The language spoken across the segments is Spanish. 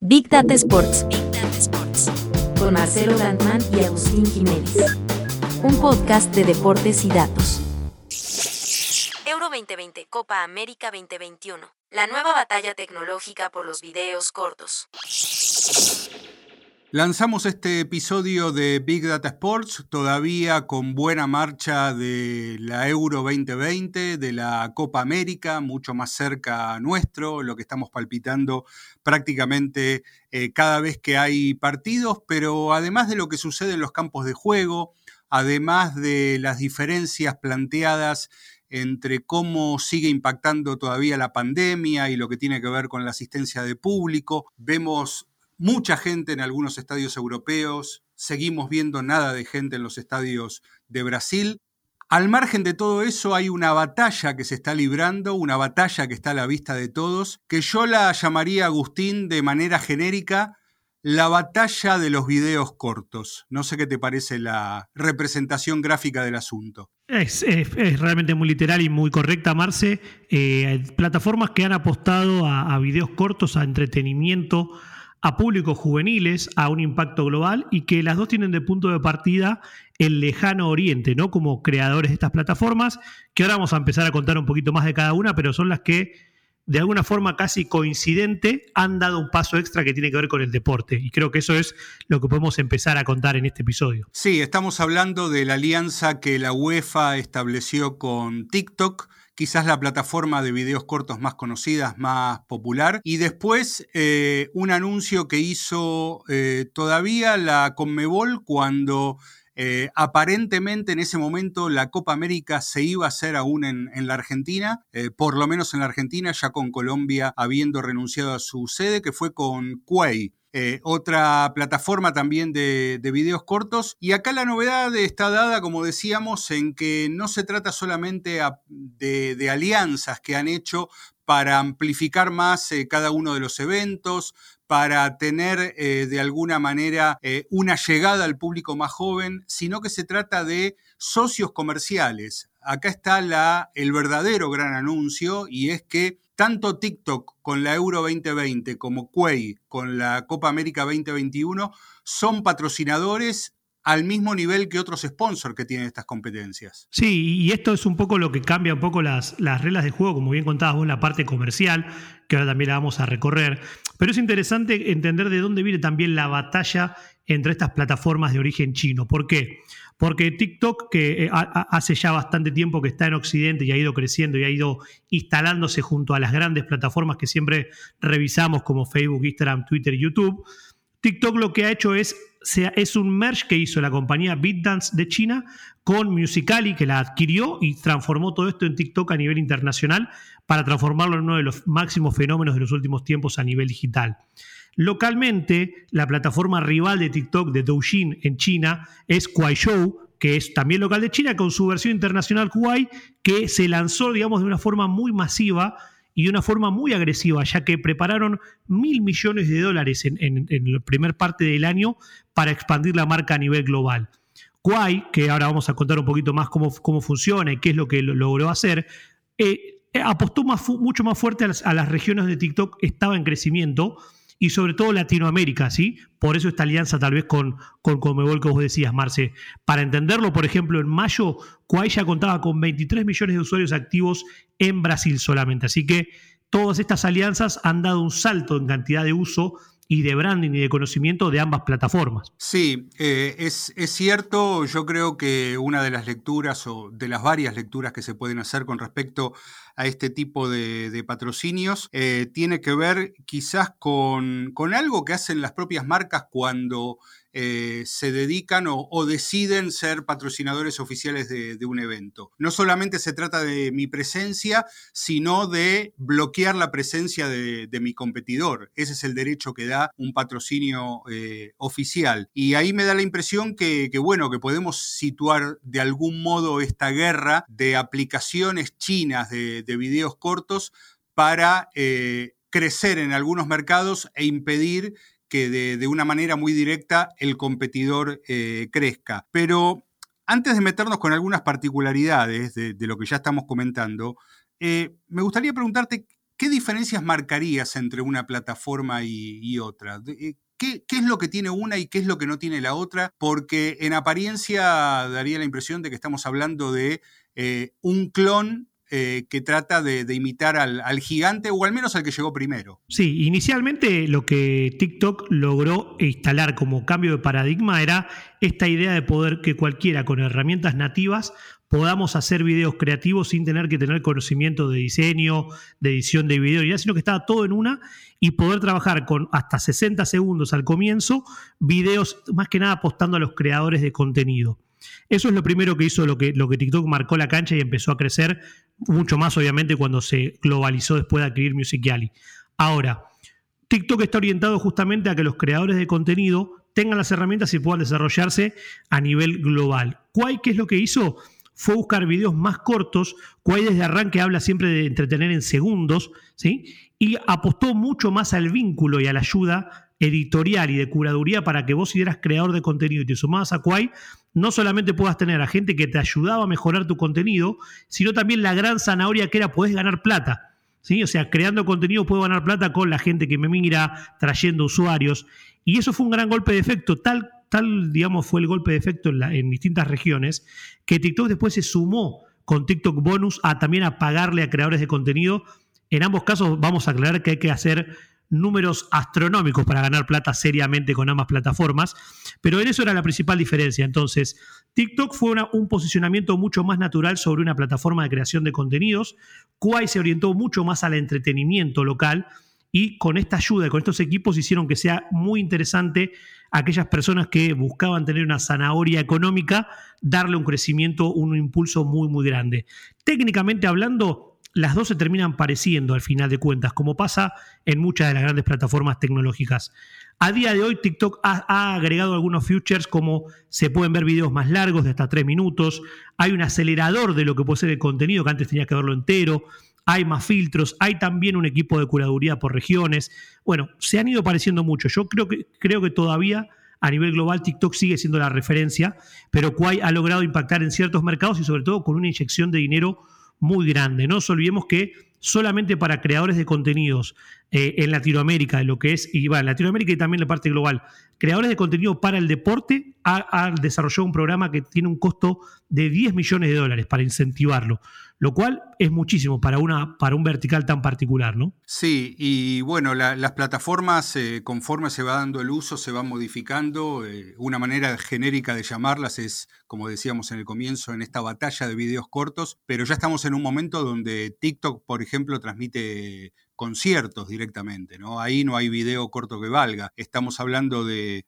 Big Data Sports. Big Data Sports. Con Marcelo Landman y Agustín Jiménez. Un podcast de deportes y datos. Euro 2020, Copa América 2021. La nueva batalla tecnológica por los videos cortos. Lanzamos este episodio de Big Data Sports todavía con buena marcha de la Euro 2020, de la Copa América, mucho más cerca nuestro, lo que estamos palpitando prácticamente eh, cada vez que hay partidos, pero además de lo que sucede en los campos de juego, además de las diferencias planteadas entre cómo sigue impactando todavía la pandemia y lo que tiene que ver con la asistencia de público. Vemos mucha gente en algunos estadios europeos, seguimos viendo nada de gente en los estadios de Brasil. Al margen de todo eso hay una batalla que se está librando, una batalla que está a la vista de todos, que yo la llamaría, Agustín, de manera genérica, la batalla de los videos cortos. No sé qué te parece la representación gráfica del asunto. Es, realmente muy literal y muy correcta, Marce. Eh, plataformas que han apostado a, a videos cortos, a entretenimiento, a públicos juveniles, a un impacto global y que las dos tienen de punto de partida el lejano oriente, ¿no? Como creadores de estas plataformas, que ahora vamos a empezar a contar un poquito más de cada una, pero son las que de alguna forma casi coincidente han dado un paso extra que tiene que ver con el deporte. Y creo que eso es lo que podemos empezar a contar en este episodio. Sí, estamos hablando de la alianza que la UEFA estableció con TikTok quizás la plataforma de videos cortos más conocida, más popular. Y después eh, un anuncio que hizo eh, todavía la Conmebol cuando eh, aparentemente en ese momento la Copa América se iba a hacer aún en, la Argentina, por lo menos en la Argentina, ya con Colombia habiendo renunciado a su sede, que fue con Quay. Eh, otra plataforma también de, videos cortos. Y acá la novedad está dada, como decíamos, en que no se trata solamente de, alianzas que han hecho para amplificar más eh, cada uno de los eventos, para tener eh, de alguna manera una llegada al público más joven, sino que se trata de socios comerciales. Acá está la, el verdadero gran anuncio y es que tanto TikTok con la Euro 2020 como Quay con la Copa América 2021 son patrocinadores al mismo nivel que otros sponsors que tienen estas competencias. Sí, y esto es un poco lo que cambia un poco las, las reglas de juego, como bien contabas vos, la parte comercial, que ahora también la vamos a recorrer. Pero es interesante entender de dónde viene también la batalla entre estas plataformas de origen chino. ¿Por qué? Porque TikTok, que eh, hace ya bastante tiempo que está en Occidente y ha ido creciendo y ha ido instalándose junto a las grandes plataformas que siempre revisamos como Facebook, Instagram, Twitter YouTube, TikTok lo que ha hecho es, es un merge que hizo la compañía BitDance de China con Musicali, que la adquirió y transformó todo esto en TikTok a nivel internacional para transformarlo en uno de los máximos fenómenos de los últimos tiempos a nivel digital. Localmente, la plataforma rival de TikTok de Douyin en China es Kuaishou, que es también local de China, con su versión internacional Kuai, que se lanzó, digamos, de una forma muy masiva y de una forma muy agresiva, ya que prepararon mil millones de dólares en, la primera parte del año para expandir la marca a nivel global. Kuai, que ahora vamos a contar un poquito más cómo, cómo funciona y qué es lo que logró hacer, eh, apostó mucho más fuerte a las, a las regiones de TikTok, estaba en crecimiento, y sobre todo Latinoamérica, ¿sí? Por eso esta alianza tal vez con, con Comebol que vos decías, Marce. Para entenderlo, por ejemplo, en mayo, Kuai ya contaba con 23 millones de usuarios activos en Brasil solamente. Así que todas estas alianzas han dado un salto en cantidad de uso y de branding y de conocimiento de ambas plataformas. Sí, eh, es, es, cierto, yo creo que una de las lecturas o de las varias lecturas que se pueden hacer con respecto a este tipo de, patrocinios eh, tiene que ver quizás con, algo que hacen las propias marcas cuando eh, se dedican o, deciden ser patrocinadores oficiales de, un evento. No solamente se trata de mi presencia, sino de bloquear la presencia de, mi competidor. Ese es el derecho que da un patrocinio eh, oficial. Y ahí me da la impresión que, bueno, que podemos situar de algún modo esta guerra de aplicaciones chinas de, videos cortos para eh, crecer en algunos mercados e impedir que de, una manera muy directa el competidor eh, crezca. Pero antes de meternos con algunas particularidades de, lo que ya estamos comentando, eh, me gustaría preguntarte ¿qué diferencias marcarías entre una plataforma y, otra? Eh, ¿Qué, es lo que tiene una y qué es lo que no tiene la otra? Porque en apariencia daría la impresión de que estamos hablando de un clon eh, que trata de, imitar al, gigante o al menos al que llegó primero. Sí, inicialmente lo que TikTok logró instalar como cambio de paradigma era esta idea de poder que cualquiera con herramientas nativas podamos hacer videos creativos sin tener que tener conocimiento de diseño, de edición de video, sino que estaba todo en una y poder trabajar con hasta 60 segundos al comienzo, videos más que nada apostando a los creadores de contenido. Eso es lo primero que hizo lo que, lo que TikTok marcó la cancha y empezó a crecer mucho más, obviamente, cuando se globalizó después de adquirir Musical.ly. Ahora, TikTok está orientado justamente a que los creadores de contenido tengan las herramientas y puedan desarrollarse a nivel global. ¿Cuál qué es lo que hizo? Fue buscar videos más cortos. Quay desde arranque habla siempre de entretener en segundos, ¿sí? Y apostó mucho más al vínculo y a la ayuda editorial y de curaduría para que vos si eras creador de contenido y te sumabas a Quay, no solamente puedas tener a gente que te ayudaba a mejorar tu contenido, sino también la gran zanahoria que era podés ganar plata. ¿sí? O sea, creando contenido puedo ganar plata con la gente que me mira, trayendo usuarios. Y eso fue un gran golpe de efecto, tal, tal digamos, fue el golpe de efecto en, distintas regiones, que TikTok después se sumó con TikTok Bonus a también a pagarle a creadores de contenido. En ambos casos vamos a aclarar que hay que hacer números astronómicos para ganar plata seriamente con ambas plataformas, pero en eso era la principal diferencia. Entonces, TikTok fue un posicionamiento mucho más natural sobre una plataforma de creación de contenidos, Quay se orientó mucho más al entretenimiento local y con esta ayuda y con estos equipos hicieron que sea muy interesante a aquellas personas que buscaban tener una zanahoria económica, darle un crecimiento, un impulso muy, muy grande. Técnicamente hablando, las dos se terminan pareciendo al final de cuentas, como pasa en muchas de las grandes plataformas tecnológicas. A día de hoy TikTok ha, agregado algunos features como se pueden ver videos más largos de hasta tres minutos, hay un acelerador de lo que puede ser el contenido que antes tenía que verlo entero, hay más filtros, hay también un equipo de curaduría por regiones. Bueno, se han ido pareciendo mucho. Yo creo que, creo que todavía a nivel global TikTok sigue siendo la referencia, pero Quay ha logrado impactar en ciertos mercados y sobre todo con una inyección de dinero muy grande. No nos olvidemos que solamente para creadores de contenidos eh, en Latinoamérica, lo que es, y va, Latinoamérica y también la parte global, creadores de contenido para el deporte ha, desarrollado un programa que tiene un costo de 10 millones de dólares para incentivarlo, lo cual es muchísimo para, una, para un vertical tan particular, ¿no? Sí, y bueno, las plataformas, eh, conforme se va dando el uso, se van modificando. Eh, una manera genérica de llamarlas es, como decíamos en el comienzo, en esta batalla de videos cortos, pero ya estamos en un momento donde TikTok, por ejemplo, transmite conciertos directamente, ¿no? Ahí no hay video corto que valga. Estamos hablando de,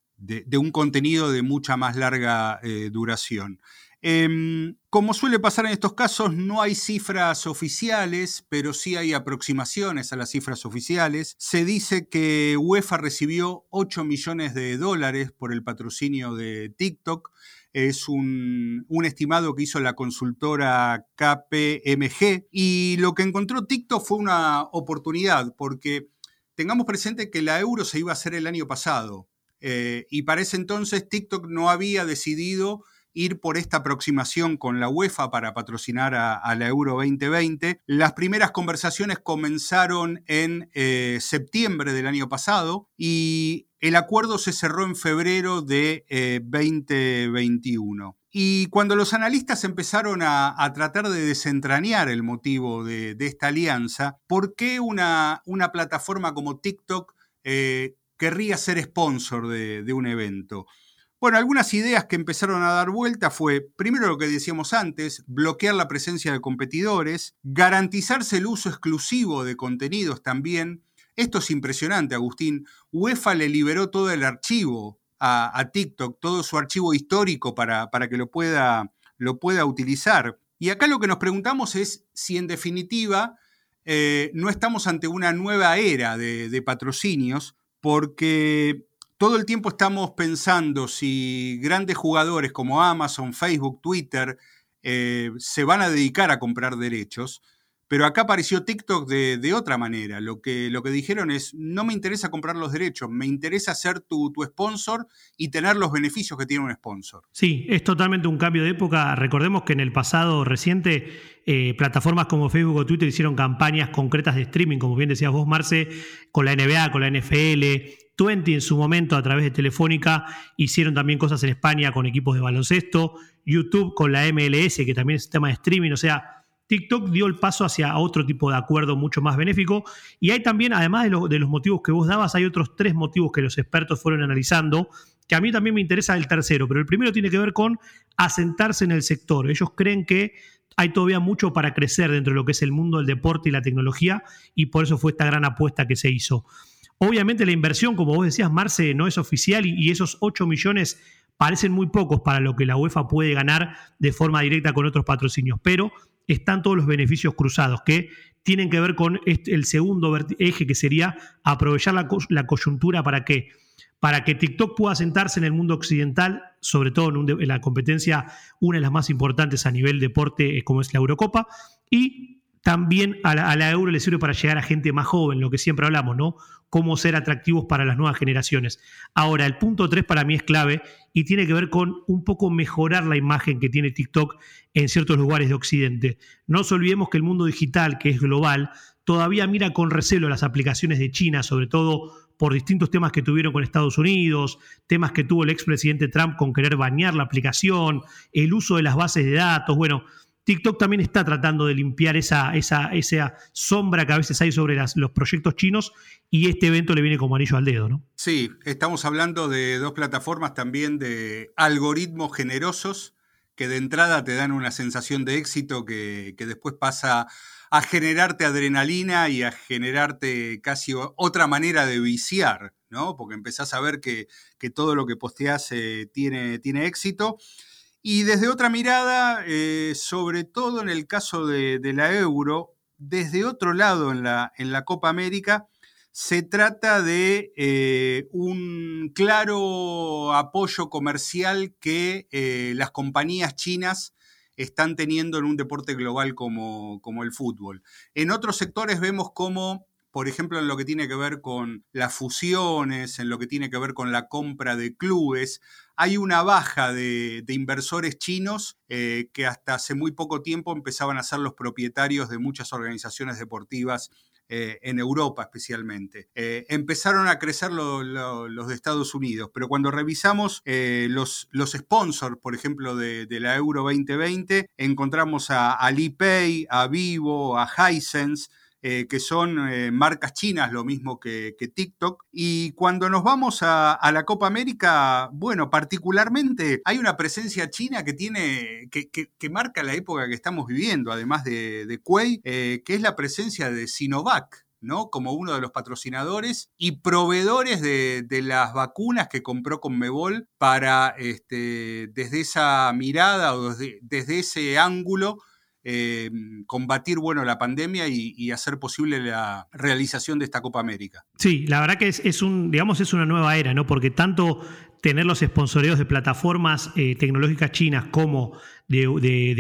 un contenido de mucha más larga eh, duración. Em, como suele pasar en estos casos, no hay cifras oficiales, pero sí hay aproximaciones a las cifras oficiales. Se dice que UEFA recibió 8 millones de dólares por el patrocinio de TikTok es un, estimado que hizo la consultora KPMG y lo que encontró TikTok fue una oportunidad porque tengamos presente que la euro se iba a hacer el año pasado eh, y para ese entonces TikTok no había decidido ir por esta aproximación con la UEFA para patrocinar a, la Euro 2020. Las primeras conversaciones comenzaron en eh, septiembre del año pasado y el acuerdo se cerró en febrero de 2021. Eh, y cuando los analistas empezaron a, tratar de desentrañar el motivo de, esta alianza, ¿por qué una, plataforma como TikTok eh, querría ser sponsor de, un evento? Bueno, algunas ideas que empezaron a dar vuelta fue, primero lo que decíamos antes, bloquear la presencia de competidores, garantizarse el uso exclusivo de contenidos también, esto es impresionante, Agustín. UEFA le liberó todo el archivo a, TikTok, todo su archivo histórico para, para que lo pueda, lo pueda, utilizar. Y acá lo que nos preguntamos es si en definitiva eh, no estamos ante una nueva era de, patrocinios, porque todo el tiempo estamos pensando si grandes jugadores como Amazon, Facebook, Twitter eh, se van a dedicar a comprar derechos Pero acá apareció TikTok de, otra manera. Lo que, lo que dijeron es, no me interesa comprar los derechos, me interesa ser tu, tu sponsor y tener los beneficios que tiene un sponsor. Sí, es totalmente un cambio de época. Recordemos que en el pasado reciente eh, plataformas como Facebook o Twitter hicieron campañas concretas de streaming, como bien decías vos, Marce, con la NBA, con la NFL. 20 en su momento a través de Telefónica hicieron también cosas en España con equipos de baloncesto. YouTube con la MLS, que también es tema de streaming. O sea, TikTok dio el paso hacia otro tipo de acuerdo mucho más benéfico. Y hay también, además de, los motivos que vos dabas, hay otros tres motivos que los expertos fueron analizando, que a mí también me interesa el tercero, pero el primero tiene que ver con asentarse en el sector. Ellos creen que hay todavía mucho para crecer dentro de lo que es el mundo del deporte y la tecnología, y por eso fue esta gran apuesta que se hizo. Obviamente la inversión, como vos decías, Marce, no es oficial y, y esos 8 millones parecen muy pocos para lo que la UEFA puede ganar de forma directa con otros patrocinios, pero están todos los beneficios cruzados que tienen que ver con el segundo eje que sería aprovechar la, coyuntura para que, para que TikTok pueda sentarse en el mundo occidental, sobre todo en, la competencia, una de las más importantes a nivel deporte eh, como es la Eurocopa, y también a la, euro le sirve para llegar a gente más joven, lo que siempre hablamos, ¿no? Cómo ser atractivos para las nuevas generaciones. Ahora, el punto 3 para mí es clave y tiene que ver con un poco mejorar la imagen que tiene TikTok en ciertos lugares de Occidente. No nos olvidemos que el mundo digital, que es global, todavía mira con recelo las aplicaciones de China, sobre todo por distintos temas que tuvieron con Estados Unidos, temas que tuvo el expresidente Trump con querer bañar la aplicación, el uso de las bases de datos. Bueno, TikTok también está tratando de limpiar esa, esa, esa sombra que a veces hay sobre los proyectos chinos y este evento le viene como anillo al dedo, ¿no? Sí, estamos hablando de dos plataformas también de algoritmos generosos que de entrada te dan una sensación de éxito que, después pasa a generarte adrenalina y a generarte casi otra manera de viciar, ¿no? Porque empezás a ver que, todo lo que posteas eh, tiene, tiene éxito. Y desde otra mirada, eh, sobre todo en el caso de, la euro, desde otro lado en la, en la Copa América, se trata de eh, un claro apoyo comercial que eh, las compañías chinas están teniendo en un deporte global como, como el fútbol. En otros sectores vemos cómo por ejemplo, en lo que tiene que ver con las fusiones, en lo que tiene que ver con la compra de clubes, hay una baja de, inversores chinos eh, que hasta hace muy poco tiempo empezaban a ser los propietarios de muchas organizaciones deportivas eh, en Europa especialmente. Eh, empezaron a crecer los de Estados Unidos, pero cuando revisamos los, los sponsors, por ejemplo, de, la Euro 2020, encontramos a Alipay, a Vivo, a Hisense, eh, que son eh, marcas chinas, lo mismo que, TikTok. Y cuando nos vamos a, la Copa América, bueno, particularmente hay una presencia china que tiene, que, marca la época que estamos viviendo, además de, de Kuei, eh, que es la presencia de Sinovac. ¿no? como uno de los patrocinadores y proveedores de, las vacunas que compró Conmebol para, este, desde esa mirada o desde ese ángulo, eh, combatir bueno, la pandemia y, hacer posible la realización de esta Copa América. Sí, la verdad que es, un, digamos, es una nueva era, ¿no? Porque tanto tener los esponsoreos de plataformas eh, tecnológicas chinas como de,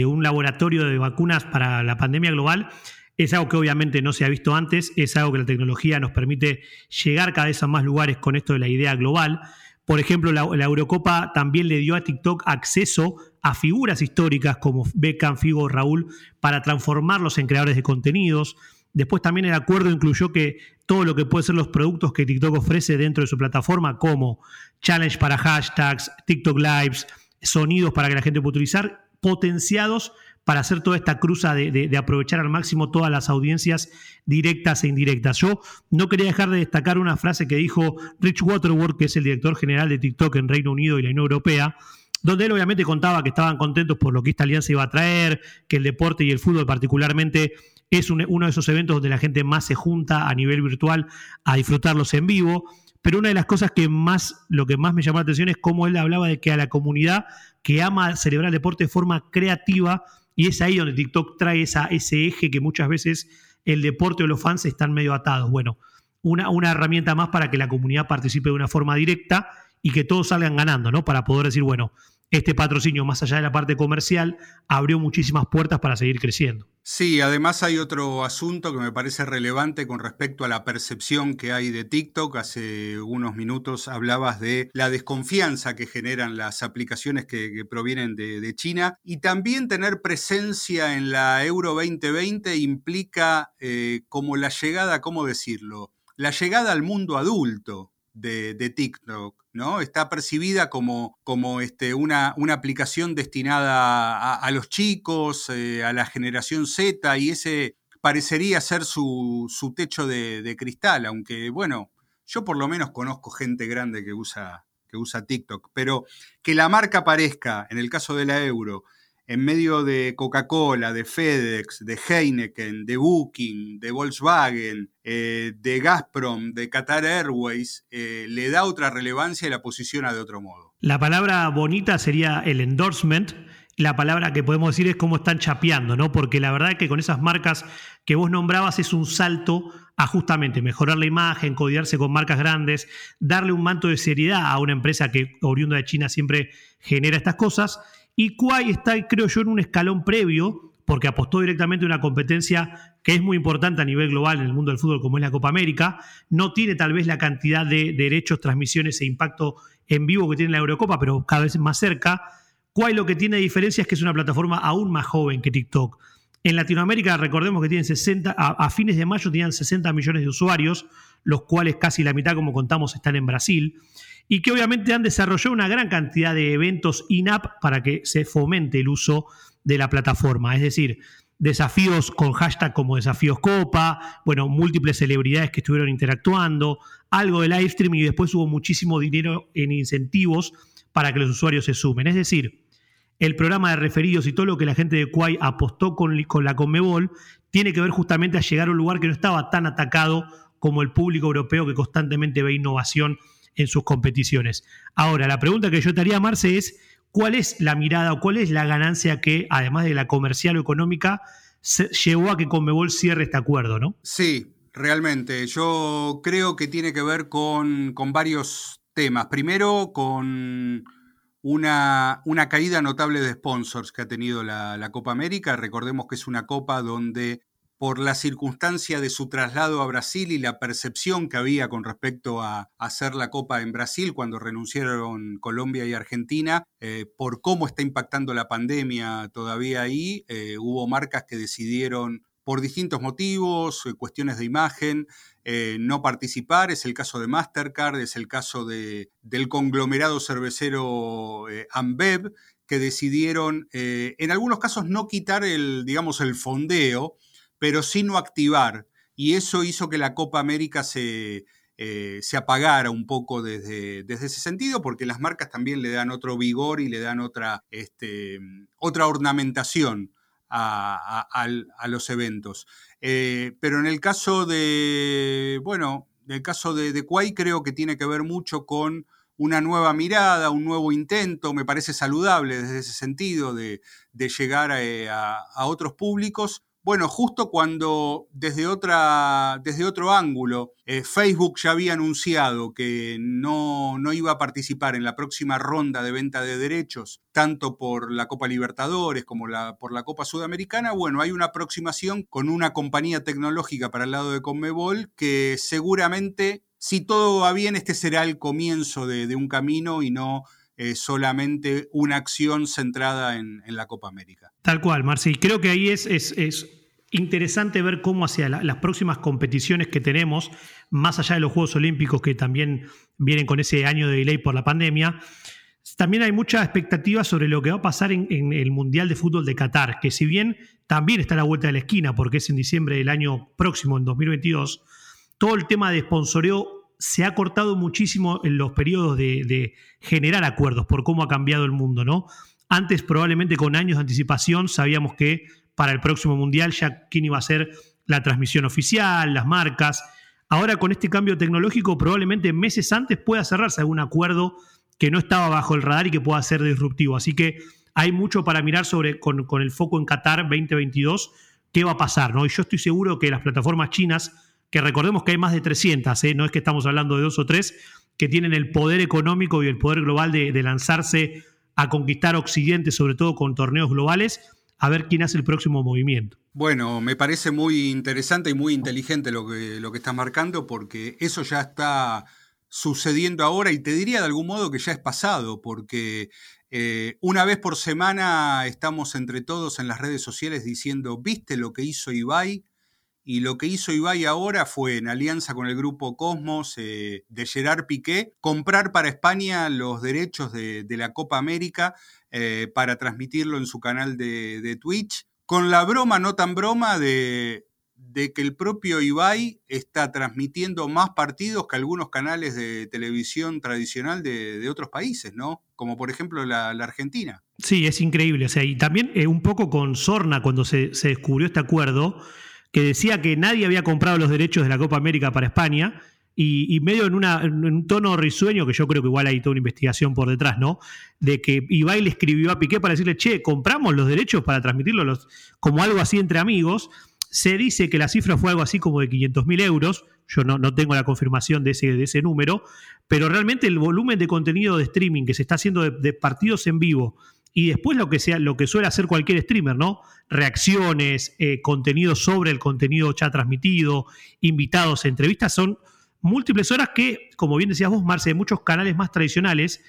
un laboratorio de vacunas para la pandemia global es algo que obviamente no se ha visto antes, es algo que la tecnología nos permite llegar cada vez a más lugares con esto de la idea global. Por ejemplo, la, Eurocopa también le dio a TikTok acceso a figuras históricas como Beckham, Figo, Raúl, para transformarlos en creadores de contenidos. Después también el acuerdo incluyó que todo lo que puede ser los productos que TikTok ofrece dentro de su plataforma, como challenge para hashtags, TikTok Lives, sonidos para que la gente pueda utilizar, potenciados para hacer toda esta cruza de, aprovechar al máximo todas las audiencias directas e indirectas. Yo no quería dejar de destacar una frase que dijo Rich Waterworth, que es el director general de TikTok en Reino Unido y la Unión Europea, donde él obviamente contaba que estaban contentos por lo que esta alianza iba a traer, que el deporte y el fútbol particularmente es uno de esos eventos donde la gente más se junta a nivel virtual a disfrutarlos en vivo. Pero una de las cosas que más, lo que más me llamó la atención es cómo él hablaba de que a la comunidad que ama celebrar el deporte de forma creativa y es ahí donde TikTok trae esa, ese eje que muchas veces el deporte o los fans están medio atados. Bueno, una, una herramienta más para que la comunidad participe de una forma directa y que todos salgan ganando, ¿no? Para poder decir, bueno, este patrocinio, más allá de la parte comercial, abrió muchísimas puertas para seguir creciendo. Sí, además hay otro asunto que me parece relevante con respecto a la percepción que hay de TikTok. Hace unos minutos hablabas de la desconfianza que generan las aplicaciones que, provienen de, China y también tener presencia en la Euro 2020 implica eh, como la llegada, ¿cómo decirlo? La llegada al mundo adulto de, TikTok, ¿no? Está percibida como, como este, una, una, aplicación destinada a, los chicos, eh, a la generación Z, y ese parecería ser su, techo de, cristal, aunque, bueno, yo por lo menos conozco gente grande que usa, que usa TikTok, pero que la marca aparezca, en el caso de la euro, en medio de Coca-Cola, de FedEx, de Heineken, de Booking, de Volkswagen, eh, de Gazprom, de Qatar Airways, eh, le da otra relevancia y la posiciona de otro modo. La palabra bonita sería el endorsement. La palabra que podemos decir es cómo están chapeando, ¿no? Porque la verdad es que con esas marcas que vos nombrabas es un salto a justamente mejorar la imagen, codiarse con marcas grandes, darle un manto de seriedad a una empresa que oriunda de China siempre genera estas cosas y Kuai está, creo yo, en un escalón previo, porque apostó directamente a una competencia que es muy importante a nivel global en el mundo del fútbol, como es la Copa América. No tiene tal vez la cantidad de derechos, transmisiones e impacto en vivo que tiene la Eurocopa, pero cada vez más cerca. Kuai lo que tiene de diferencia es que es una plataforma aún más joven que TikTok. En Latinoamérica, recordemos que tienen 60, a, fines de mayo tenían 60 millones de usuarios, los cuales casi la mitad, como contamos, están en Brasil y que obviamente han desarrollado una gran cantidad de eventos in-app para que se fomente el uso de la plataforma. Es decir, desafíos con hashtag como desafíos copa, bueno, múltiples celebridades que estuvieron interactuando, algo de live streaming y después hubo muchísimo dinero en incentivos para que los usuarios se sumen. Es decir, el programa de referidos y todo lo que la gente de Quay apostó con, con la Conmebol tiene que ver justamente a llegar a un lugar que no estaba tan atacado como el público europeo que constantemente ve innovación en sus competiciones. Ahora, la pregunta que yo te haría, Marce, es cuál es la mirada o cuál es la ganancia que, además de la comercial o económica, llevó a que Conmebol cierre este acuerdo, ¿no? Sí, realmente. Yo creo que tiene que ver con, varios temas. Primero, con una, una, caída notable de sponsors que ha tenido la, la, Copa América. Recordemos que es una copa donde por la circunstancia de su traslado a Brasil y la percepción que había con respecto a hacer la Copa en Brasil cuando renunciaron Colombia y Argentina, eh, por cómo está impactando la pandemia todavía ahí, eh, hubo marcas que decidieron por distintos motivos, eh, cuestiones de imagen, no participar. Es el caso de Mastercard, es el caso de, del conglomerado cervecero Ambev, que decidieron, en algunos casos, no quitar el, digamos, el fondeo, pero sin no activar. Y eso hizo que la Copa América se, eh, se apagara un poco desde, desde, ese sentido, porque las marcas también le dan otro vigor y le dan otra, este, otra ornamentación a, los eventos. Eh, pero en el caso de, bueno, en el caso de, de creo que tiene que ver mucho con una nueva mirada, un nuevo intento, me parece saludable desde ese sentido de, llegar eh, a, otros públicos, bueno, justo cuando desde, otra, desde otro ángulo eh, Facebook ya había anunciado que no, no, iba a participar en la próxima ronda de venta de derechos, tanto por la Copa Libertadores como la, por la Copa Sudamericana, bueno, hay una aproximación con una compañía tecnológica para el lado de Conmebol que seguramente, si todo va bien, este será el comienzo de, un camino y no eh, solamente una acción centrada en, la Copa América. Tal cual, Marci. Creo que ahí es, es, interesante ver cómo hacia las próximas competiciones que tenemos, más allá de los Juegos Olímpicos que también vienen con ese año de delay por la pandemia, también hay mucha expectativa sobre lo que va a pasar en, en, el Mundial de Fútbol de Qatar, que si bien también está a la vuelta de la esquina, porque es en diciembre del año próximo, en 2022, todo el tema de sponsoreo se ha cortado muchísimo en los periodos de, generar acuerdos por cómo ha cambiado el mundo, ¿no? Antes, probablemente con años de anticipación, sabíamos que para el próximo Mundial ya quién iba a ser la transmisión oficial, las marcas. Ahora con este cambio tecnológico, probablemente meses antes pueda cerrarse algún acuerdo que no estaba bajo el radar y que pueda ser disruptivo. Así que hay mucho para mirar sobre, con, con el foco en Qatar 2022, qué va a pasar, ¿no? Y yo estoy seguro que las plataformas chinas que recordemos que hay más de 300, ¿eh? no es que estamos hablando de dos o tres, que tienen el poder económico y el poder global de, lanzarse a conquistar Occidente, sobre todo con torneos globales, a ver quién hace el próximo movimiento. Bueno, me parece muy interesante y muy inteligente lo que, lo que estás marcando, porque eso ya está sucediendo ahora y te diría de algún modo que ya es pasado, porque eh, una vez por semana estamos entre todos en las redes sociales diciendo, ¿viste lo que hizo Ibai? Y lo que hizo Ibai ahora fue, en alianza con el grupo Cosmos eh, de Gerard Piqué, comprar para España los derechos de, la Copa América eh, para transmitirlo en su canal de, Twitch, con la broma, no tan broma, de, que el propio Ibai está transmitiendo más partidos que algunos canales de televisión tradicional de, otros países, ¿no? Como por ejemplo la, Argentina. Sí, es increíble. O sea, y también eh, un poco con Sorna, cuando se, se descubrió este acuerdo, que decía que nadie había comprado los derechos de la Copa América para España. Y, medio en, un tono risueño, que yo creo que igual hay toda una investigación por detrás, ¿no? De que Ibai le escribió a Piqué para decirle, che, compramos los derechos para transmitirlo los, como algo así entre amigos. Se dice que la cifra fue algo así como de 500 mil euros. Yo no, no, tengo la confirmación de ese, de ese número, pero realmente el volumen de contenido de streaming que se está haciendo de partidos en vivo y después lo que, sea, lo que suele hacer cualquier streamer, ¿no? Reacciones, eh, contenido sobre el contenido ya transmitido, invitados, entrevistas, son múltiples horas que, como bien decías vos, Marce, de muchos canales más tradicionales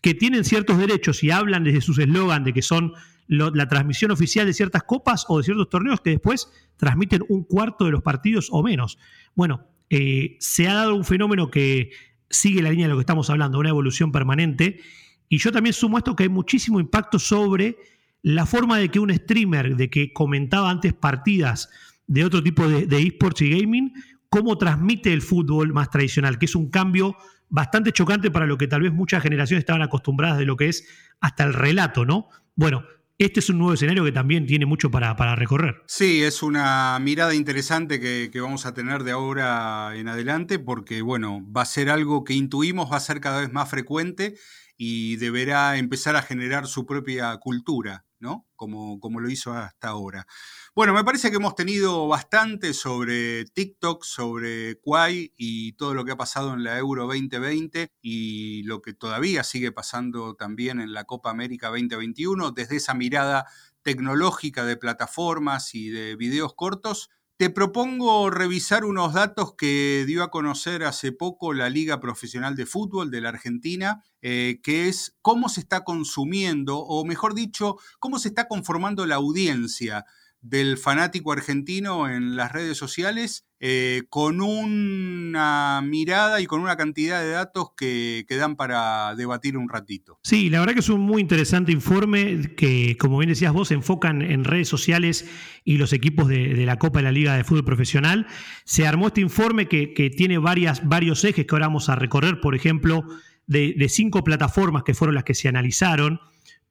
que tienen ciertos derechos y hablan desde sus eslogan de que son la transmisión oficial de ciertas copas o de ciertos torneos que después transmiten un cuarto de los partidos o menos. Bueno, eh, se ha dado un fenómeno que sigue la línea de lo que estamos hablando, una evolución permanente y yo también sumo esto que hay muchísimo impacto sobre la forma de que un streamer, de que comentaba antes partidas de otro tipo de, esports y gaming, cómo transmite el fútbol más tradicional, que es un cambio bastante chocante para lo que tal vez muchas generaciones estaban acostumbradas de lo que es hasta el relato, ¿no? Bueno, este es un nuevo escenario que también tiene mucho para, para recorrer. Sí, es una mirada interesante que, que, vamos a tener de ahora en adelante, porque bueno, va a ser algo que intuimos, va a ser cada vez más frecuente y deberá empezar a generar su propia cultura, ¿no? Como, como lo hizo hasta ahora. Bueno, me parece que hemos tenido bastante sobre TikTok, sobre Quai y todo lo que ha pasado en la Euro 2020 y lo que todavía sigue pasando también en la Copa América 2021, desde esa mirada tecnológica de plataformas y de videos cortos te propongo revisar unos datos que dio a conocer hace poco la Liga Profesional de Fútbol de la Argentina, eh, que es cómo se está consumiendo, o mejor dicho, cómo se está conformando la audiencia del fanático argentino en las redes sociales eh, con una mirada y con una cantidad de datos que, que, dan para debatir un ratito. Sí, la verdad que es un muy interesante informe que, como bien decías vos, enfocan en redes sociales y los equipos de, la Copa de la Liga de Fútbol Profesional. Se armó este informe que, que tiene varias, varios ejes que ahora vamos a recorrer, por ejemplo, de, de cinco plataformas que fueron las que se analizaron.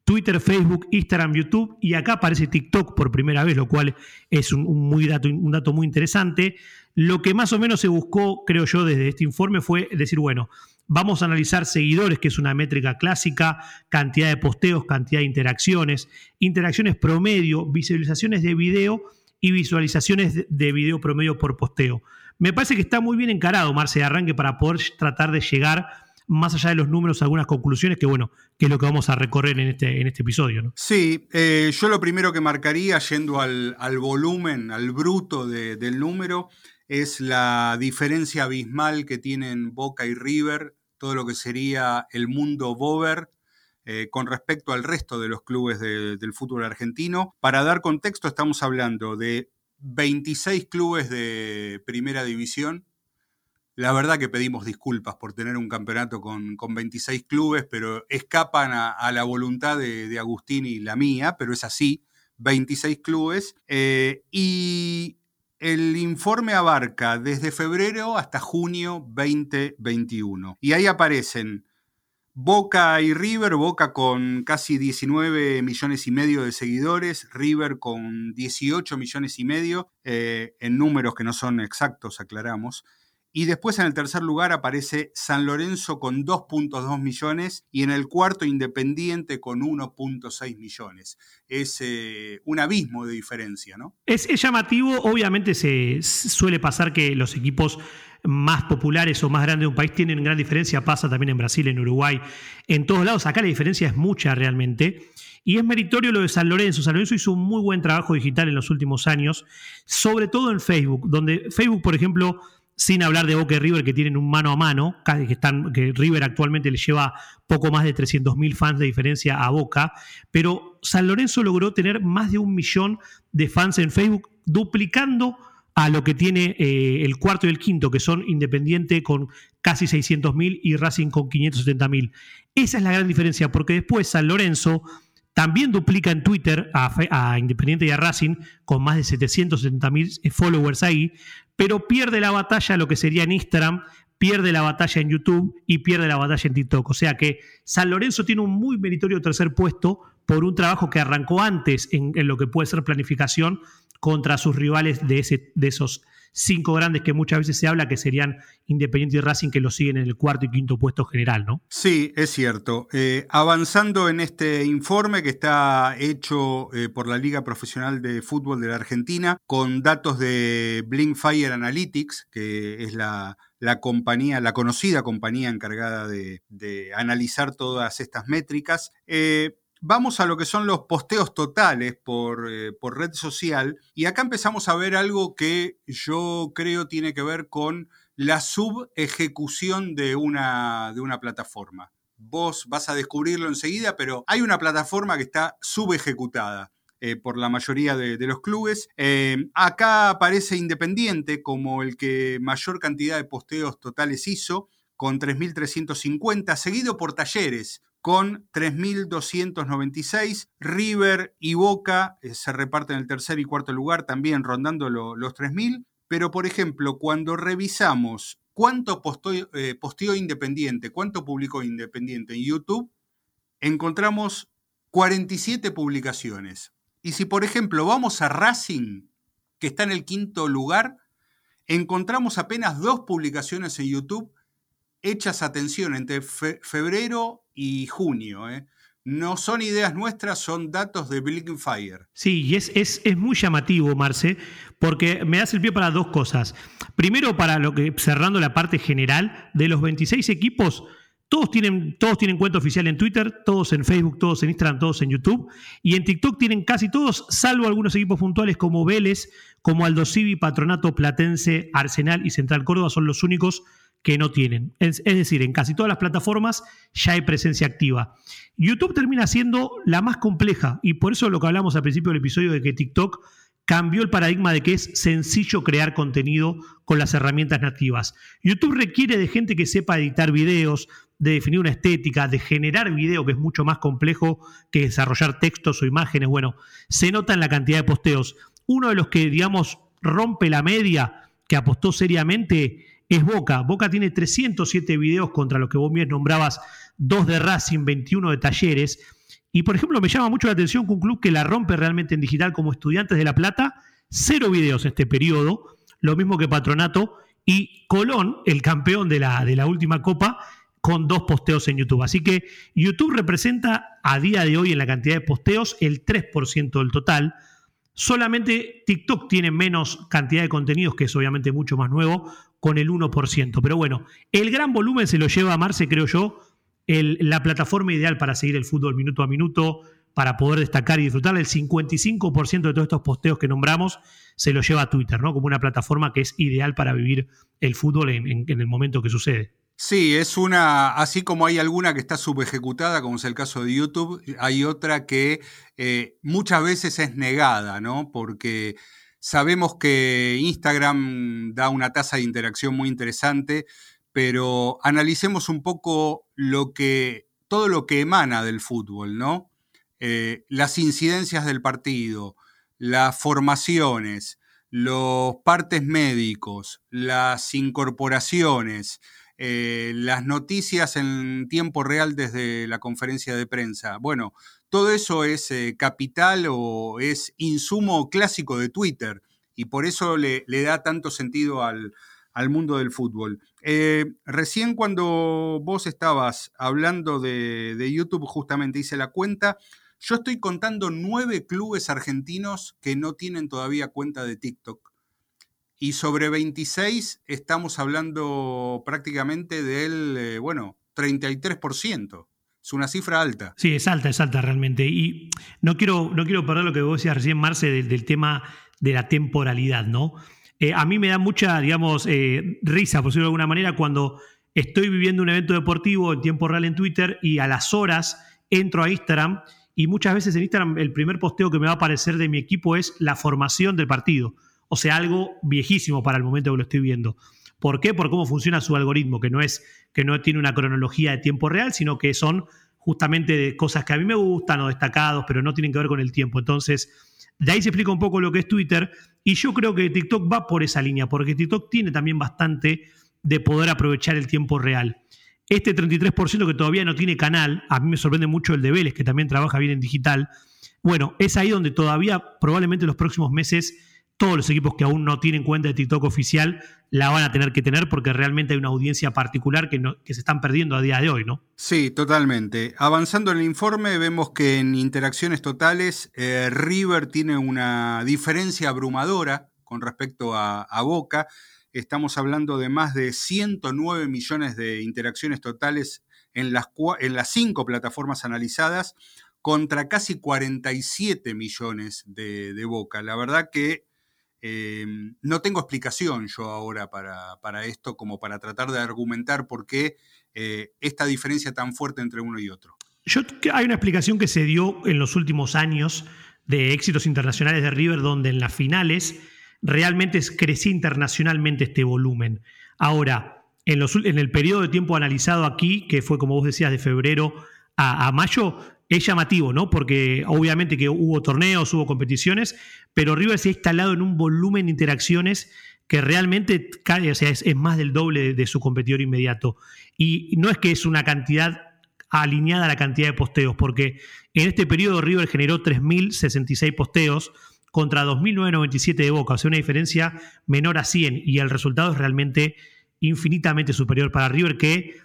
Twitter, Facebook, Instagram, YouTube y acá aparece TikTok por primera vez, lo cual es un, muy dato, un dato muy interesante. Lo que más o menos se buscó, creo yo, desde este informe fue decir, bueno, vamos a analizar seguidores, que es una métrica clásica, cantidad de posteos, cantidad de interacciones, interacciones promedio, visualizaciones de video y visualizaciones de video promedio por posteo. Me parece que está muy bien encarado, Marce, de arranque para poder tratar de llegar más allá de los números, algunas conclusiones que, bueno, que es lo que vamos a recorrer en este, en este episodio. Sí, eh, yo lo primero que marcaría, yendo al, volumen, al bruto del número, es la diferencia abismal que tienen Boca y River, todo lo que sería el mundo Bover, eh, con respecto al resto de los clubes del fútbol argentino. Para dar contexto, estamos hablando de 26 clubes de primera división la verdad que pedimos disculpas por tener un campeonato con, 26 clubes, pero escapan a, la voluntad de, Agustín y la mía, pero es así, 26 clubes. Eh, y el informe abarca desde febrero hasta junio 2021. Y ahí aparecen Boca y River, Boca con casi 19 millones y medio de seguidores, River con 18 millones y medio, eh, en números que no son exactos, aclaramos Y después en el tercer lugar aparece San Lorenzo con 2.2 millones y en el cuarto Independiente con 1.6 millones. Es eh, un abismo de diferencia, ¿no? Es, llamativo, obviamente se suele pasar que los equipos más populares o más grandes de un país tienen gran diferencia, pasa también en Brasil, en Uruguay, en todos lados, acá la diferencia es mucha realmente. Y es meritorio lo de San Lorenzo. San Lorenzo hizo un muy buen trabajo digital en los últimos años, sobre todo en Facebook, donde Facebook, por ejemplo, sin hablar de Boca y River que tienen un mano a mano, que, están, que River actualmente le lleva poco más de 300.000 fans de diferencia a Boca, pero San Lorenzo logró tener más de un millón de fans en Facebook, duplicando a lo que tiene eh, el cuarto y el quinto, que son Independiente con casi 600.000 y Racing con 570.000. Esa es la gran diferencia, porque después San Lorenzo también duplica en Twitter a, Independiente y a Racing con más de 770.000 eh, followers ahí, pero pierde la batalla lo que sería en Instagram, pierde la batalla en YouTube y pierde la batalla en TikTok. O sea que San Lorenzo tiene un muy meritorio tercer puesto por un trabajo que arrancó antes en, en lo que puede ser planificación contra sus rivales de, ese, de esos cinco grandes que muchas veces se habla que serían Independiente y Racing que lo siguen en el cuarto y quinto puesto general, ¿no? Sí, es cierto. Eh, avanzando en este informe que está hecho eh, por la Liga Profesional de Fútbol de la Argentina con datos de Blinkfire Analytics, que es la, compañía, la conocida compañía encargada de, analizar todas estas métricas. Eh, vamos a lo que son los posteos totales por, eh, por, red social y acá empezamos a ver algo que yo creo tiene que ver con la subejecución de una, de una plataforma. Vos vas a descubrirlo enseguida, pero hay una plataforma que está subejecutada. Eh, por la mayoría de, los clubes. Eh, acá aparece Independiente como el que mayor cantidad de posteos totales hizo, con 3.350, seguido por Talleres, con 3.296. River y Boca eh, se reparten el tercer y cuarto lugar, también rondando los 3.000. Pero, por ejemplo, cuando revisamos cuánto eh, posteó, Independiente, cuánto publicó Independiente en YouTube, encontramos 47 publicaciones. Y si, por ejemplo, vamos a Racing, que está en el quinto lugar, encontramos apenas dos publicaciones en YouTube hechas, atención, entre febrero y junio. ¿eh? No son ideas nuestras, son datos de Blinking Fire. Sí, y es, es, es, muy llamativo, Marce, porque me das el pie para dos cosas. Primero, para lo que, cerrando la parte general, de los 26 equipos, todos tienen, todos tienen cuenta oficial en Twitter, todos en Facebook, todos en Instagram, todos en YouTube. Y en TikTok tienen casi todos, salvo algunos equipos puntuales como Vélez, como Aldo Civi, Patronato, Platense, Arsenal y Central Córdoba, son los únicos que no tienen. Es, decir, en casi todas las plataformas ya hay presencia activa. YouTube termina siendo la más compleja y por eso lo que hablamos al principio del episodio de que TikTok cambió el paradigma de que es sencillo crear contenido con las herramientas nativas. YouTube requiere de gente que sepa editar videos, de definir una estética, de generar video, que es mucho más complejo que desarrollar textos o imágenes. Bueno, se nota en la cantidad de posteos. Uno de los que, digamos, rompe la media, que apostó seriamente, es Boca. Boca tiene 307 videos contra los que vos bien nombrabas, dos de Racing, 21 de Talleres. Y por ejemplo, me llama mucho la atención que un club que la rompe realmente en digital como Estudiantes de La Plata, cero videos este periodo, lo mismo que Patronato, y Colón, el campeón de la, de la última copa, con dos posteos en YouTube. Así que YouTube representa a día de hoy en la cantidad de posteos el 3% del total. Solamente TikTok tiene menos cantidad de contenidos, que es obviamente mucho más nuevo, con el 1%. Pero bueno, el gran volumen se lo lleva a Marce, creo yo, la plataforma ideal para seguir el fútbol minuto a minuto, para poder destacar y disfrutar. El 55% de todos estos posteos que nombramos se lo lleva a Twitter, ¿no? Como una plataforma que es ideal para vivir el fútbol en el momento que sucede. Sí, es una, así como hay alguna que está subejecutada, como es el caso de YouTube, hay otra que eh, muchas veces es negada, ¿no? Porque sabemos que Instagram da una tasa de interacción muy interesante, pero analicemos un poco lo que, todo lo que emana del fútbol, ¿no? Eh, las incidencias del partido, las formaciones, los partes médicos, las incorporaciones, eh, las noticias en tiempo real desde la conferencia de prensa. Bueno, todo eso es eh, capital o es insumo clásico de Twitter y por eso le, da tanto sentido al, mundo del fútbol. Eh, recién cuando vos estabas hablando de, de YouTube, justamente hice la cuenta, yo estoy contando nueve clubes argentinos que no tienen todavía cuenta de TikTok. Y sobre 26 estamos hablando prácticamente del, eh, bueno, 33%. Es una cifra alta. Sí, es alta, es alta realmente. Y no quiero, no quiero perder lo que vos decías recién, Marce, del, tema de la temporalidad, ¿no? Eh, a mí me da mucha, digamos, eh, risa, por decirlo de alguna manera, cuando estoy viviendo un evento deportivo en tiempo real en Twitter y a las horas entro a Instagram y muchas veces en Instagram el primer posteo que me va a aparecer de mi equipo es la formación del partido. O sea, algo viejísimo para el momento que lo estoy viendo. ¿Por qué? Por cómo funciona su algoritmo, que no es que no tiene una cronología de tiempo real, sino que son justamente de cosas que a mí me gustan o destacados, pero no tienen que ver con el tiempo. Entonces, de ahí se explica un poco lo que es Twitter y yo creo que TikTok va por esa línea, porque TikTok tiene también bastante de poder aprovechar el tiempo real. Este 33% que todavía no tiene canal, a mí me sorprende mucho el de Vélez, que también trabaja bien en digital. Bueno, es ahí donde todavía probablemente en los próximos meses todos los equipos que aún no tienen cuenta de TikTok oficial la van a tener que tener porque realmente hay una audiencia particular que, se están perdiendo a día de hoy, ¿no? Sí, totalmente. Avanzando en el informe, vemos que en interacciones totales eh, River tiene una diferencia abrumadora con respecto a, Boca. Estamos hablando de más de 109 millones de interacciones totales en las, cinco plataformas analizadas contra casi 47 millones de Boca. La verdad que Em, no tengo explicación yo ahora para, esto como para tratar de argumentar por qué eh, esta diferencia tan fuerte entre uno y otro. Yo, hay una explicación que se dio en los últimos años de éxitos internacionales de River, donde en las finales realmente creció internacionalmente este volumen. Ahora, en, los, en, el periodo de tiempo analizado aquí, que fue como vos decías, de febrero a mayo, es llamativo, ¿no? Porque obviamente que hubo torneos, hubo competiciones, pero River se ha instalado en un volumen de interacciones que realmente es, más del doble de, su competidor inmediato. Y no es que es una cantidad alineada a la cantidad de posteos, porque en este periodo River generó 3.066 posteos contra 2.997 de Boca, o sea, una diferencia menor a 100, y el resultado es realmente infinitamente superior para River, que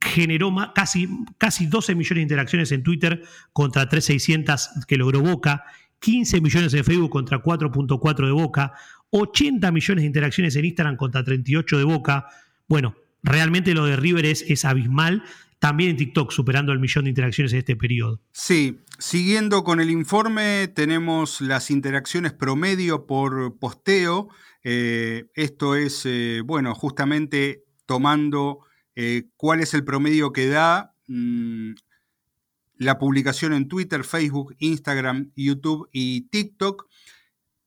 generó casi, casi 12 millones de interacciones en Twitter contra 3.600 que logró Boca, 15 millones en Facebook contra 4.4 de Boca, 80 millones de interacciones en Instagram contra 38 de Boca. Bueno, realmente lo de River es, abismal. También en TikTok superando el millón de interacciones en este periodo. Sí, siguiendo con el informe, tenemos las interacciones promedio por posteo. Eh, esto es, eh, bueno, justamente tomando eh, cuál es el promedio que da mm, la publicación en Twitter, Facebook, Instagram, YouTube y TikTok.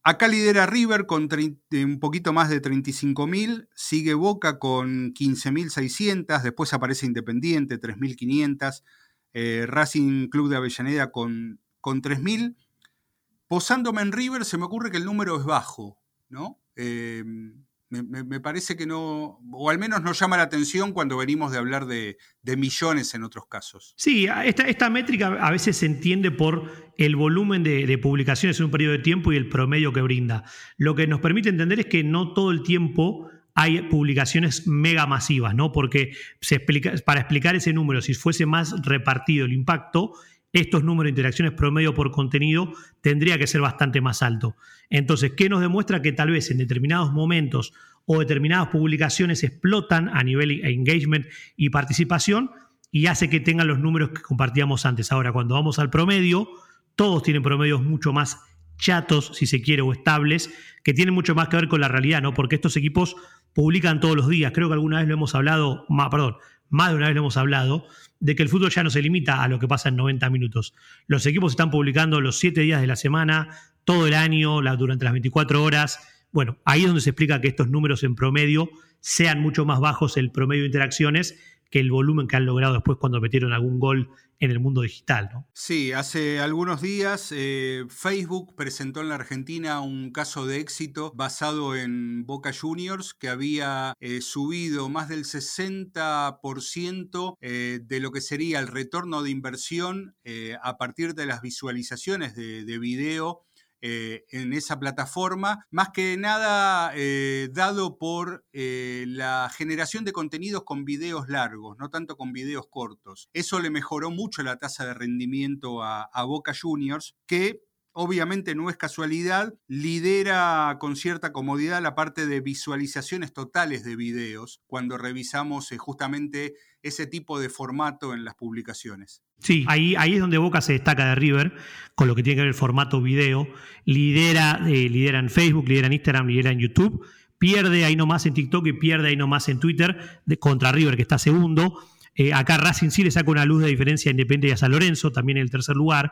Acá lidera River con un poquito más de 35.000, sigue Boca con 15.600, después aparece Independiente, 3.500, eh, Racing Club de Avellaneda con, con 3.000. Posándome en River se me ocurre que el número es bajo, ¿no? Eh, me, parece que no, o al menos no llama la atención cuando venimos de hablar de, millones en otros casos. Sí, esta, esta, métrica a veces se entiende por el volumen de, publicaciones en un periodo de tiempo y el promedio que brinda. Lo que nos permite entender es que no todo el tiempo hay publicaciones mega masivas, ¿no? Porque se explica, para explicar ese número, si fuese más repartido el impacto, estos números de interacciones promedio por contenido tendría que ser bastante más alto. Entonces, ¿qué nos demuestra que tal vez en determinados momentos o determinadas publicaciones explotan a nivel engagement y participación y hace que tengan los números que compartíamos antes? Ahora, cuando vamos al promedio, todos tienen promedios mucho más chatos, si se quiere, o estables, que tienen mucho más que ver con la realidad, ¿no? Porque estos equipos publican todos los días. Creo que alguna vez lo hemos hablado, perdón, más de una vez lo hemos hablado, de que el fútbol ya no se limita a lo que pasa en 90 minutos. Los equipos están publicando los 7 días de la semana, todo el año, durante las 24 horas. Bueno, ahí es donde se explica que estos números en promedio sean mucho más bajos el promedio de interacciones que el volumen que han logrado después cuando metieron algún gol en el mundo digital. ¿no? Sí, hace algunos días eh, Facebook presentó en la Argentina un caso de éxito basado en Boca Juniors que había eh, subido más del 60% eh, de lo que sería el retorno de inversión a partir de las visualizaciones de, de video eh, en esa plataforma, más que nada eh, dado por eh, la generación de contenidos con videos largos, no tanto con videos cortos. Eso le mejoró mucho la tasa de rendimiento a, a Boca Juniors, que obviamente no es casualidad, lidera con cierta comodidad la parte de visualizaciones totales de videos cuando revisamos justamente ese tipo de formato en las publicaciones. Sí, ahí, ahí es donde Boca se destaca de River, con lo que tiene que ver el formato video. Lidera, eh, lidera en Facebook, lidera en Instagram, lidera en YouTube. Pierde ahí nomás en TikTok y pierde ahí nomás en Twitter de, contra River, que está segundo. Eh, acá Racing sí le saca una luz de diferencia Independiente y a San Lorenzo, también en el tercer lugar.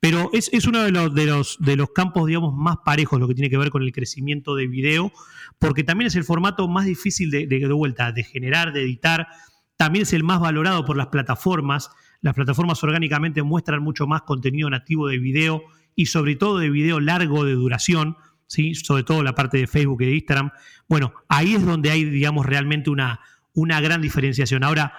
Pero es, uno de los, de, los, de los campos, digamos, más parejos, lo que tiene que ver con el crecimiento de video, porque también es el formato más difícil de, de vuelta, de generar, de editar. También es el más valorado por las plataformas. Las plataformas orgánicamente muestran mucho más contenido nativo de video y sobre todo de video largo de duración, ¿sí? sobre todo la parte de Facebook y de Instagram. Bueno, ahí es donde hay, digamos, realmente una, una gran diferenciación. Ahora,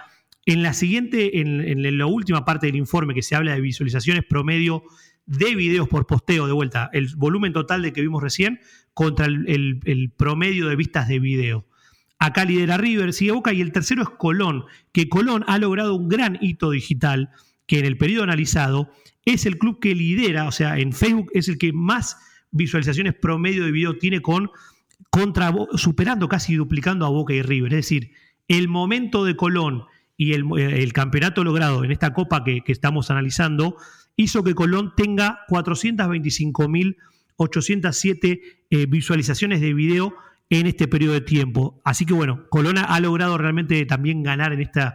en la siguiente, en, la última parte del informe que se habla de visualizaciones promedio de videos por posteo, de vuelta, el volumen total de que vimos recién contra el, promedio de vistas de video. Acá lidera River, sigue Boca y el tercero es Colón, que Colón ha logrado un gran hito digital que en el periodo analizado es el club que lidera, o sea, en Facebook es el que más visualizaciones promedio de video tiene con superando casi duplicando a Boca y River. Es decir, el momento de Colón y el, campeonato logrado en esta copa que, estamos analizando hizo que Colón tenga 425.807 eh, visualizaciones de video en este periodo de tiempo. Así que bueno, Colona ha logrado realmente también ganar en esta,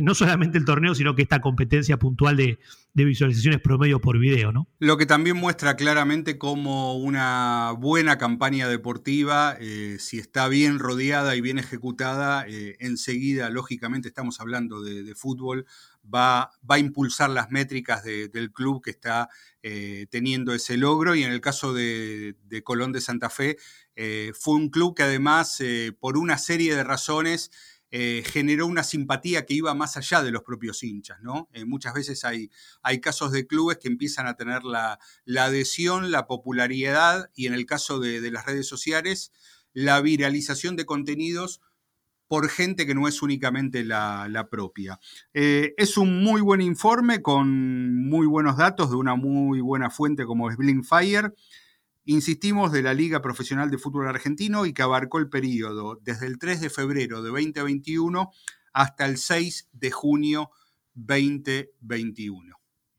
no solamente el torneo, sino que esta competencia puntual de, visualizaciones promedio por video, ¿no? Lo que también muestra claramente cómo una buena campaña deportiva, eh, si está bien rodeada y bien ejecutada, eh, enseguida, lógicamente, estamos hablando de, fútbol, va, va, a impulsar las métricas del club que está eh, teniendo ese logro y en el caso de, Colón de Santa Fe eh, fue un club que además eh, por una serie de razones generó una simpatía que iba más allá de los propios hinchas. ¿no? muchas veces hay, hay, casos de clubes que empiezan a tener la, adhesión, la popularidad y en el caso de las redes sociales la viralización de contenidos por gente que no es únicamente la, propia. Eh, es un muy buen informe con muy buenos datos de una muy buena fuente como es Blinkfire. Insistimos de la Liga Profesional de Fútbol Argentino y que abarcó el periodo desde el 3 de febrero de 2021 hasta el 6 de junio 2021.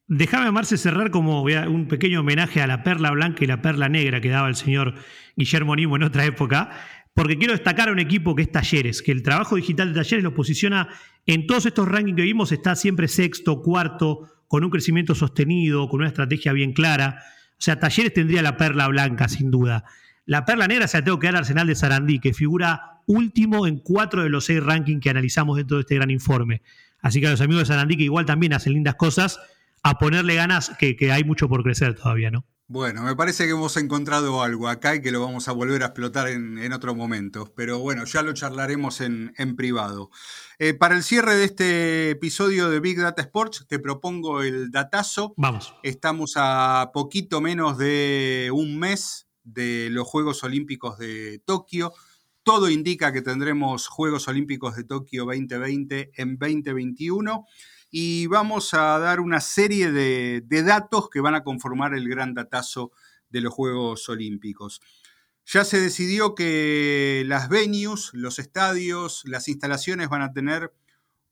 Déjame, Marce, cerrar como un pequeño homenaje a la perla blanca y la perla negra que daba el señor Guillermo Nimo en otra época porque quiero destacar a un equipo que es Talleres, que el trabajo digital de Talleres lo posiciona en todos estos rankings que vimos, está siempre sexto, cuarto, con un crecimiento sostenido, con una estrategia bien clara. O sea, Talleres tendría la perla blanca, sin duda. La perla negra se la tengo que dar al Arsenal de Sarandí, que figura último en cuatro de los seis rankings que analizamos dentro de este gran informe. Así que a los amigos de Sarandí, que igual también hacen lindas cosas, a ponerle ganas, que hay mucho por crecer todavía, ¿no? Bueno, me parece que hemos encontrado algo acá y que lo vamos a volver a explotar en, otro momento. Pero bueno, ya lo charlaremos en, privado. Eh, para el cierre de este episodio de Big Data Sports, te propongo el datazo. Vamos. Estamos a poquito menos de un mes de los Juegos Olímpicos de Tokio. Todo indica que tendremos Juegos Olímpicos de Tokio 2020 en 2021 y vamos a dar una serie de, datos que van a conformar el gran datazo de los Juegos Olímpicos. Ya se decidió que las venues, los estadios, las instalaciones van a tener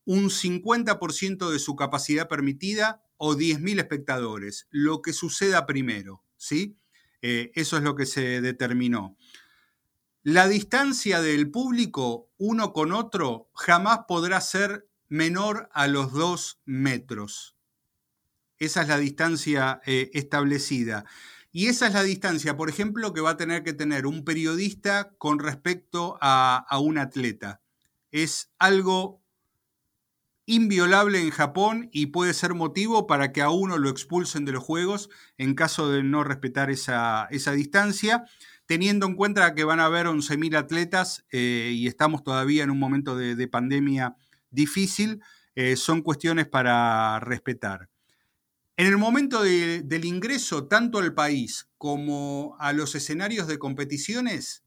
un 50% de su capacidad permitida o 10.000 espectadores, lo que suceda primero, ¿sí? Eh, eso es lo que se determinó. La distancia del público uno con otro jamás podrá ser menor a los dos metros. Esa es la distancia eh, establecida. Y esa es la distancia, por ejemplo, que va a tener que tener un periodista con respecto a, un atleta. Es algo inviolable en Japón y puede ser motivo para que a uno lo expulsen de los Juegos en caso de no respetar esa, esa distancia, teniendo en cuenta que van a haber 11.000 atletas eh, y estamos todavía en un momento de pandemia difícil, eh, son cuestiones para respetar. En el momento del ingreso, tanto al país como a los escenarios de competiciones,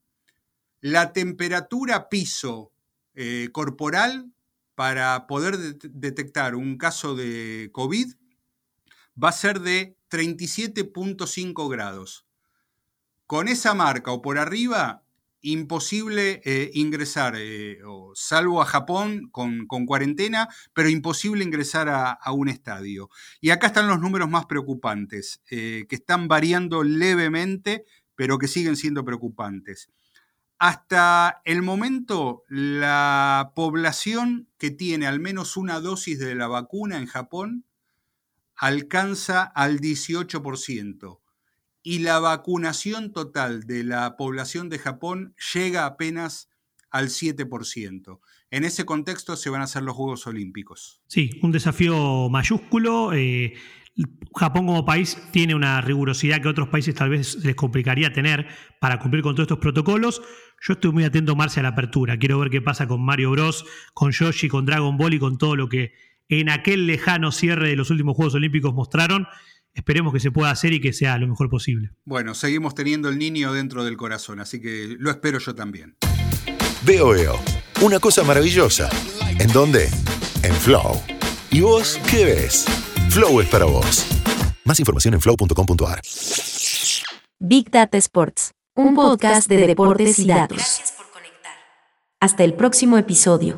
la temperatura piso eh, corporal para poder detectar un caso de COVID va a ser de 37.5 grados. Con esa marca o por arriba, imposible eh, ingresar, eh, salvo a Japón con, cuarentena, pero imposible ingresar a, un estadio. Y acá están los números más preocupantes, que están variando levemente, pero que siguen siendo preocupantes. Hasta el momento, la población que tiene al menos una dosis de la vacuna en Japón alcanza al 18% y la vacunación total de la población de Japón llega apenas al 7%. En ese contexto se van a hacer los Juegos Olímpicos. Sí, un desafío mayúsculo. Eh, Japón como país tiene una rigurosidad que otros países tal vez les complicaría tener para cumplir con todos estos protocolos. Yo estoy muy atento, Marcia, a la apertura. Quiero ver qué pasa con Mario Bros, con Yoshi, con Dragon Ball y con todo lo que en aquel lejano cierre de los últimos Juegos Olímpicos mostraron. Esperemos que se pueda hacer y que sea lo mejor posible. Bueno, seguimos teniendo el niño dentro del corazón, así que lo espero yo también. Veo, veo. Una cosa maravillosa. ¿En dónde? En Flow. ¿Y vos qué ves? Flow es para vos. Más información en flow.com.ar. Big Data Sports, un podcast de deportes y datos. Gracias por conectar. Hasta el próximo episodio.